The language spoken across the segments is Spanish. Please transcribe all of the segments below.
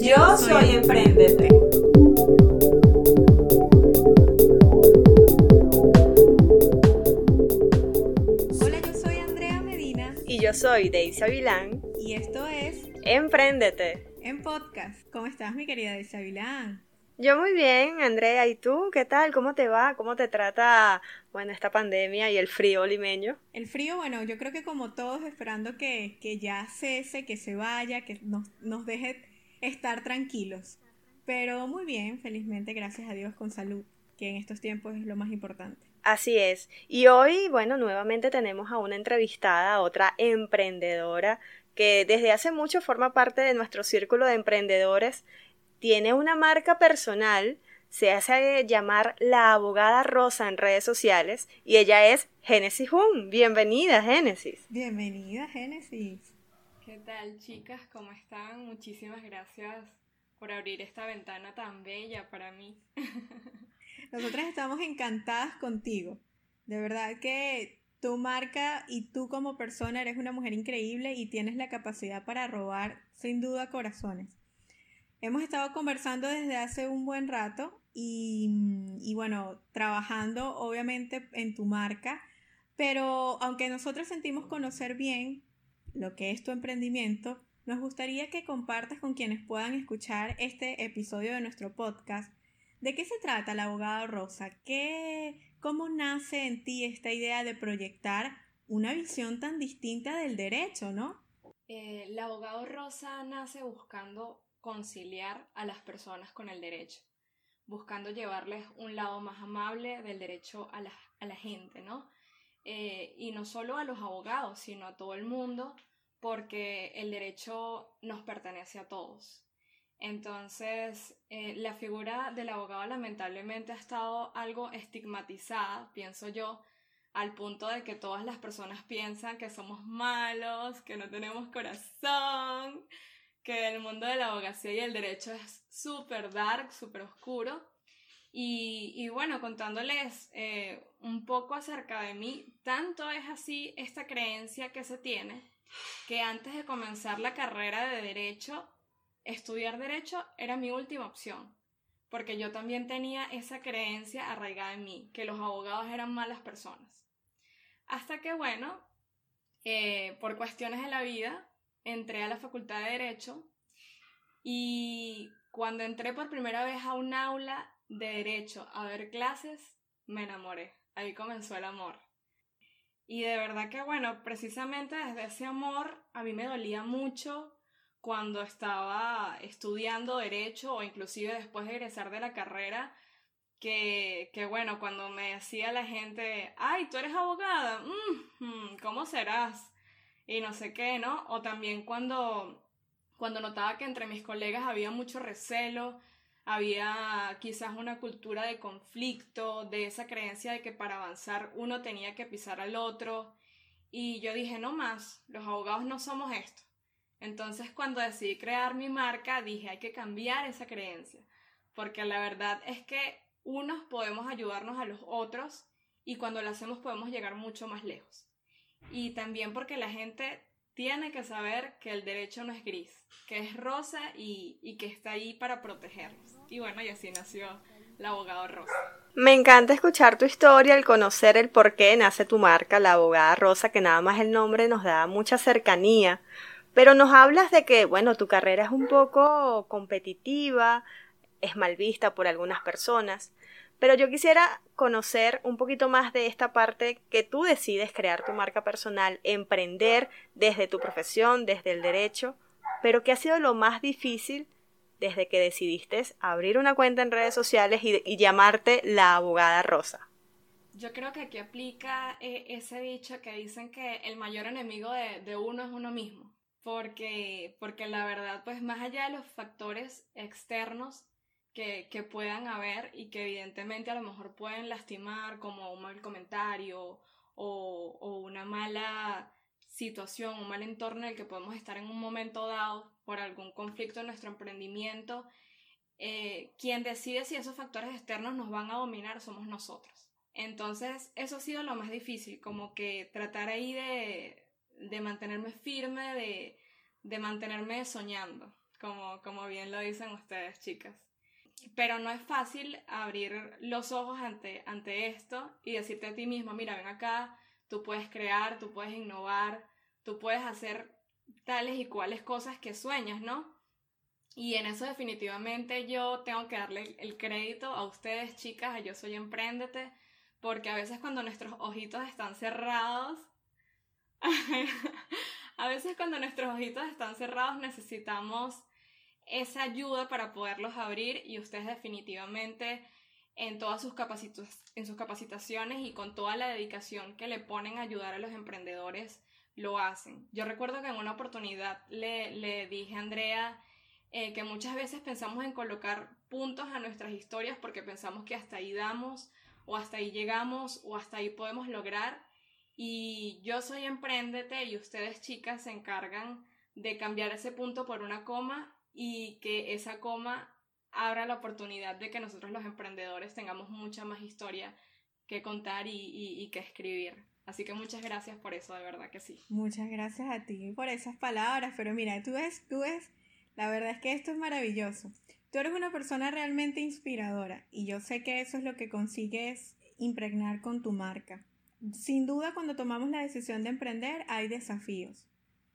Yo soy Emprendete. Hola, yo soy Andrea Medina Y yo soy Daisy Avilán. y esto es Empréndete. En Podcast. ¿Cómo estás, mi querida Daisy Avilán? Yo muy bien, Andrea. ¿Y tú? ¿Qué tal? ¿Cómo te va? ¿Cómo te trata, bueno, esta pandemia y el frío limeño? El frío, bueno, yo creo que como todos esperando que, que ya cese, que se vaya, que nos, nos deje estar tranquilos. Pero muy bien, felizmente, gracias a Dios, con salud, que en estos tiempos es lo más importante. Así es. Y hoy, bueno, nuevamente tenemos a una entrevistada, otra emprendedora que desde hace mucho forma parte de nuestro círculo de emprendedores. Tiene una marca personal, se hace llamar la abogada Rosa en redes sociales y ella es Génesis Hun. Bienvenida, Génesis. Bienvenida, Génesis. ¿Qué tal chicas? ¿Cómo están? Muchísimas gracias por abrir esta ventana tan bella para mí. Nosotras estamos encantadas contigo. De verdad que tu marca y tú como persona eres una mujer increíble y tienes la capacidad para robar sin duda corazones. Hemos estado conversando desde hace un buen rato y, y bueno, trabajando obviamente en tu marca, pero aunque nosotros sentimos conocer bien lo que es tu emprendimiento, nos gustaría que compartas con quienes puedan escuchar este episodio de nuestro podcast. ¿De qué se trata la abogada Rosa? ¿Qué, ¿Cómo nace en ti esta idea de proyectar una visión tan distinta del derecho, no? Eh, la abogado Rosa nace buscando conciliar a las personas con el derecho, buscando llevarles un lado más amable del derecho a la, a la gente, ¿no? Eh, y no solo a los abogados, sino a todo el mundo, porque el derecho nos pertenece a todos. Entonces, eh, la figura del abogado lamentablemente ha estado algo estigmatizada, pienso yo, al punto de que todas las personas piensan que somos malos, que no tenemos corazón, que el mundo de la abogacía y el derecho es súper dark, súper oscuro. Y, y, bueno, contándoles eh, un poco acerca de mí, tanto es así esta creencia que se tiene que antes de comenzar la carrera de derecho, estudiar derecho era mi última opción, porque yo también tenía esa creencia arraigada en mí, que los abogados eran malas personas. Hasta que, bueno, eh, por cuestiones de la vida, entré a la facultad de derecho y cuando entré por primera vez a un aula de derecho a ver clases, me enamoré. Ahí comenzó el amor. Y de verdad que, bueno, precisamente desde ese amor a mí me dolía mucho cuando estaba estudiando derecho o inclusive después de egresar de la carrera, que, que bueno, cuando me decía la gente, ay, tú eres abogada, ¿cómo serás? Y no sé qué, ¿no? O también cuando, cuando notaba que entre mis colegas había mucho recelo, había quizás una cultura de conflicto, de esa creencia de que para avanzar uno tenía que pisar al otro. Y yo dije, no más, los abogados no somos esto. Entonces cuando decidí crear mi marca, dije, hay que cambiar esa creencia, porque la verdad es que unos podemos ayudarnos a los otros y cuando lo hacemos podemos llegar mucho más lejos. Y también porque la gente tiene que saber que el derecho no es gris, que es rosa y, que está ahí para protegernos. Y bueno, y así nació la abogada rosa. Me encanta escuchar tu historia, el conocer el por qué nace tu marca, la abogada rosa, que nada más el nombre nos da mucha cercanía. Pero nos hablas de que, bueno, tu carrera es un poco competitiva, es mal vista por algunas personas. Pero yo quisiera conocer un poquito más de esta parte que tú decides crear tu marca personal, emprender desde tu profesión, desde el derecho, pero ¿qué ha sido lo más difícil desde que decidiste abrir una cuenta en redes sociales y, llamarte la abogada rosa? Yo creo que aquí aplica eh, ese dicho que dicen que el mayor enemigo de, de uno es uno mismo, porque, porque la verdad, pues más allá de los factores externos, que, puedan haber y que evidentemente a lo mejor pueden lastimar como un mal comentario o, o una mala situación, un mal entorno en el que podemos estar en un momento dado por algún conflicto en nuestro emprendimiento, eh, quien decide si esos factores externos nos van a dominar somos nosotros. Entonces, eso ha sido lo más difícil, como que tratar ahí de, de mantenerme firme, de, de mantenerme soñando, como, como bien lo dicen ustedes, chicas. Pero no es fácil abrir los ojos ante, ante esto y decirte a ti mismo, mira, ven acá, tú puedes crear, tú puedes innovar, tú puedes hacer tales y cuales cosas que sueñas, ¿no? Y en eso definitivamente yo tengo que darle el crédito a ustedes, chicas, a Yo Soy Emprendete, porque a veces cuando nuestros ojitos están cerrados, a veces cuando nuestros ojitos están cerrados necesitamos esa ayuda para poderlos abrir y ustedes definitivamente en todas sus, en sus capacitaciones y con toda la dedicación que le ponen a ayudar a los emprendedores, lo hacen. Yo recuerdo que en una oportunidad le, le dije a Andrea eh, que muchas veces pensamos en colocar puntos a nuestras historias porque pensamos que hasta ahí damos o hasta ahí llegamos o hasta ahí podemos lograr. Y yo soy emprendete y ustedes chicas se encargan de cambiar ese punto por una coma y que esa coma abra la oportunidad de que nosotros los emprendedores tengamos mucha más historia que contar y, que escribir. Así que muchas gracias por eso, de verdad que sí. Muchas gracias a ti por esas palabras, pero mira, tú ves, tú ves, la verdad es que esto es maravilloso. Tú eres una persona realmente inspiradora y yo sé que eso es lo que consigues impregnar con tu marca. Sin duda, cuando tomamos la decisión de emprender hay desafíos,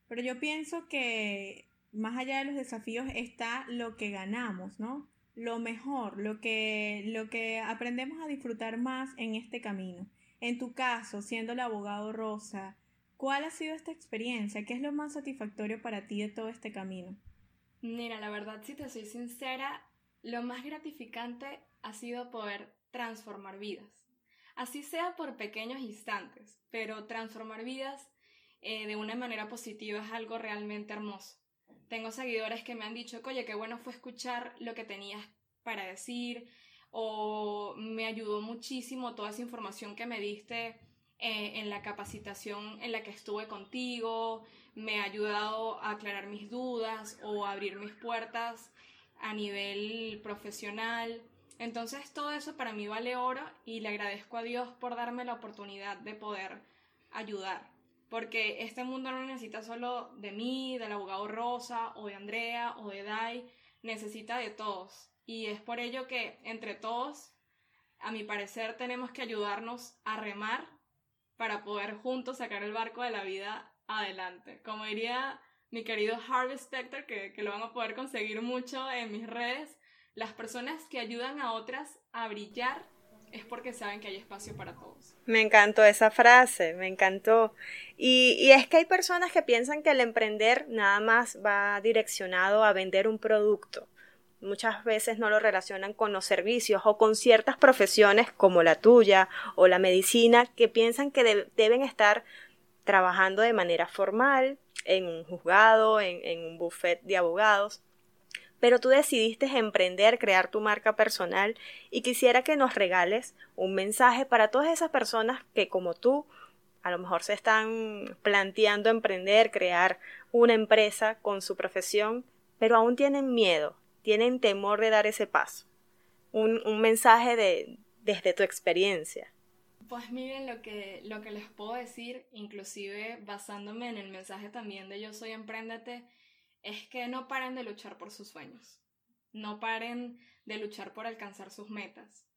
pero yo pienso que más allá de los desafíos está lo que ganamos, ¿no? Lo mejor, lo que, lo que aprendemos a disfrutar más en este camino. En tu caso, siendo el abogado Rosa, ¿cuál ha sido esta experiencia? ¿Qué es lo más satisfactorio para ti de todo este camino? Mira, la verdad, si te soy sincera, lo más gratificante ha sido poder transformar vidas. Así sea por pequeños instantes, pero transformar vidas eh, de una manera positiva es algo realmente hermoso. Tengo seguidores que me han dicho, oye, qué bueno fue escuchar lo que tenías para decir, o me ayudó muchísimo toda esa información que me diste eh, en la capacitación en la que estuve contigo, me ha ayudado a aclarar mis dudas o a abrir mis puertas a nivel profesional. Entonces todo eso para mí vale oro y le agradezco a Dios por darme la oportunidad de poder ayudar porque este mundo no necesita solo de mí, del abogado Rosa, o de Andrea, o de Dai, necesita de todos. Y es por ello que entre todos, a mi parecer, tenemos que ayudarnos a remar para poder juntos sacar el barco de la vida adelante. Como diría mi querido Harvey Specter, que, que lo van a poder conseguir mucho en mis redes, las personas que ayudan a otras a brillar es porque saben que hay espacio para todos. Me encantó esa frase, me encantó. Y, y, es que hay personas que piensan que el emprender nada más va direccionado a vender un producto. Muchas veces no lo relacionan con los servicios o con ciertas profesiones como la tuya o la medicina que piensan que deben estar trabajando de manera formal en un juzgado, en, en un buffet de abogados pero tú decidiste emprender, crear tu marca personal y quisiera que nos regales un mensaje para todas esas personas que como tú a lo mejor se están planteando emprender, crear una empresa con su profesión, pero aún tienen miedo, tienen temor de dar ese paso. Un, un mensaje de, desde tu experiencia. Pues miren lo que, lo que les puedo decir, inclusive basándome en el mensaje también de Yo Soy Emprendete, es que no paren de luchar por sus sueños, no paren de luchar por alcanzar sus metas,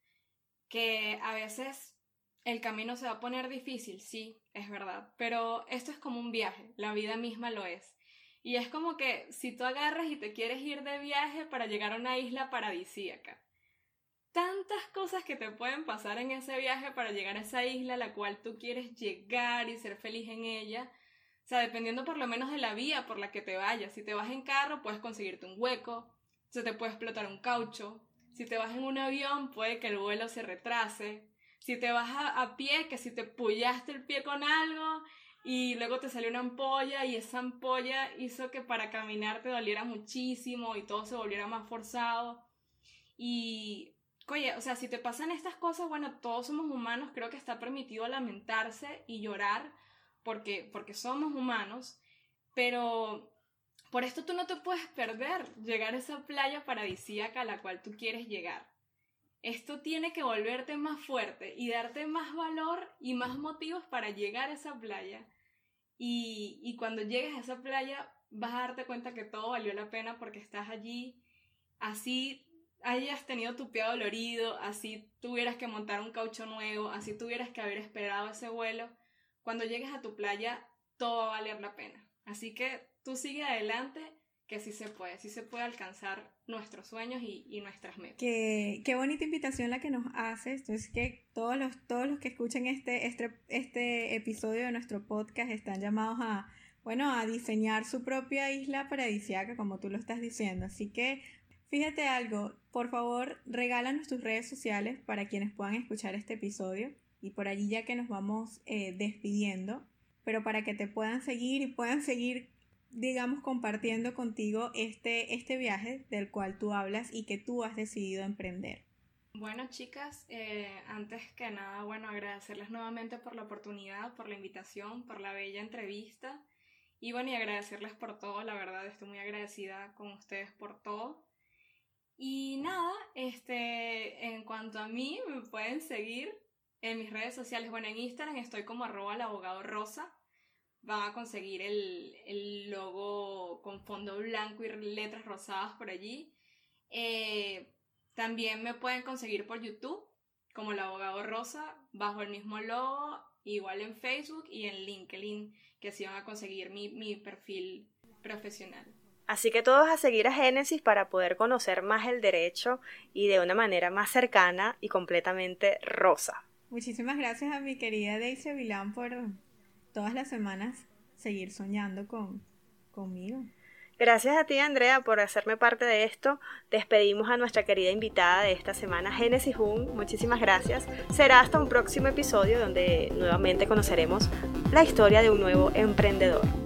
que a veces el camino se va a poner difícil, sí, es verdad, pero esto es como un viaje, la vida misma lo es. Y es como que si tú agarras y te quieres ir de viaje para llegar a una isla paradisíaca, tantas cosas que te pueden pasar en ese viaje para llegar a esa isla a la cual tú quieres llegar y ser feliz en ella, o sea, dependiendo por lo menos de la vía por la que te vayas. Si te vas en carro, puedes conseguirte un hueco, se te puede explotar un caucho. Si te vas en un avión, puede que el vuelo se retrase. Si te vas a, pie, que si te pullaste el pie con algo y luego te salió una ampolla y esa ampolla hizo que para caminar te doliera muchísimo y todo se volviera más forzado. Y, oye, o sea, si te pasan estas cosas, bueno, todos somos humanos, creo que está permitido lamentarse y llorar porque, porque somos humanos, pero por esto tú no te puedes perder llegar a esa playa paradisíaca a la cual tú quieres llegar. Esto tiene que volverte más fuerte y darte más valor y más motivos para llegar a esa playa. Y, y cuando llegues a esa playa vas a darte cuenta que todo valió la pena porque estás allí, así hayas tenido tu pie dolorido, así tuvieras que montar un caucho nuevo, así tuvieras que haber esperado ese vuelo, cuando llegues a tu playa todo va a valer la pena. Así que tú sigue adelante, que sí se puede, sí se puede alcanzar nuestros sueños y, nuestras metas. Qué, qué, bonita invitación la que nos haces. Entonces que todos los, todos los que escuchen este, este, este episodio de nuestro podcast están llamados a, bueno, a diseñar su propia isla paradisiaca, como tú lo estás diciendo. Así que fíjate algo, por favor, regálanos tus redes sociales para quienes puedan escuchar este episodio. Y por allí ya que nos vamos eh, despidiendo, pero para que te puedan seguir y puedan seguir digamos, compartiendo contigo este, este viaje del cual tú hablas y que tú has decidido emprender. Bueno, chicas, eh, antes que nada, bueno, agradecerles nuevamente por la oportunidad, por la invitación, por la bella entrevista y bueno, y agradecerles por todo, la verdad, estoy muy agradecida con ustedes por todo. Y nada, este, en cuanto a mí, me pueden seguir en mis redes sociales. Bueno, en Instagram estoy como arroba el abogado rosa van a conseguir el, logo con fondo blanco y letras rosadas por allí. Eh, también me pueden conseguir por YouTube como el abogado rosa bajo el mismo logo, igual en Facebook y en LinkedIn, que así van a conseguir mi, mi perfil profesional. Así que todos a seguir a Génesis para poder conocer más el derecho y de una manera más cercana y completamente rosa. Muchísimas gracias a mi querida Daisy Vilán por todas las semanas seguir soñando con, conmigo. Gracias a ti, Andrea, por hacerme parte de esto. Despedimos a nuestra querida invitada de esta semana, Genesis Hun. Muchísimas gracias. Será hasta un próximo episodio donde nuevamente conoceremos la historia de un nuevo emprendedor.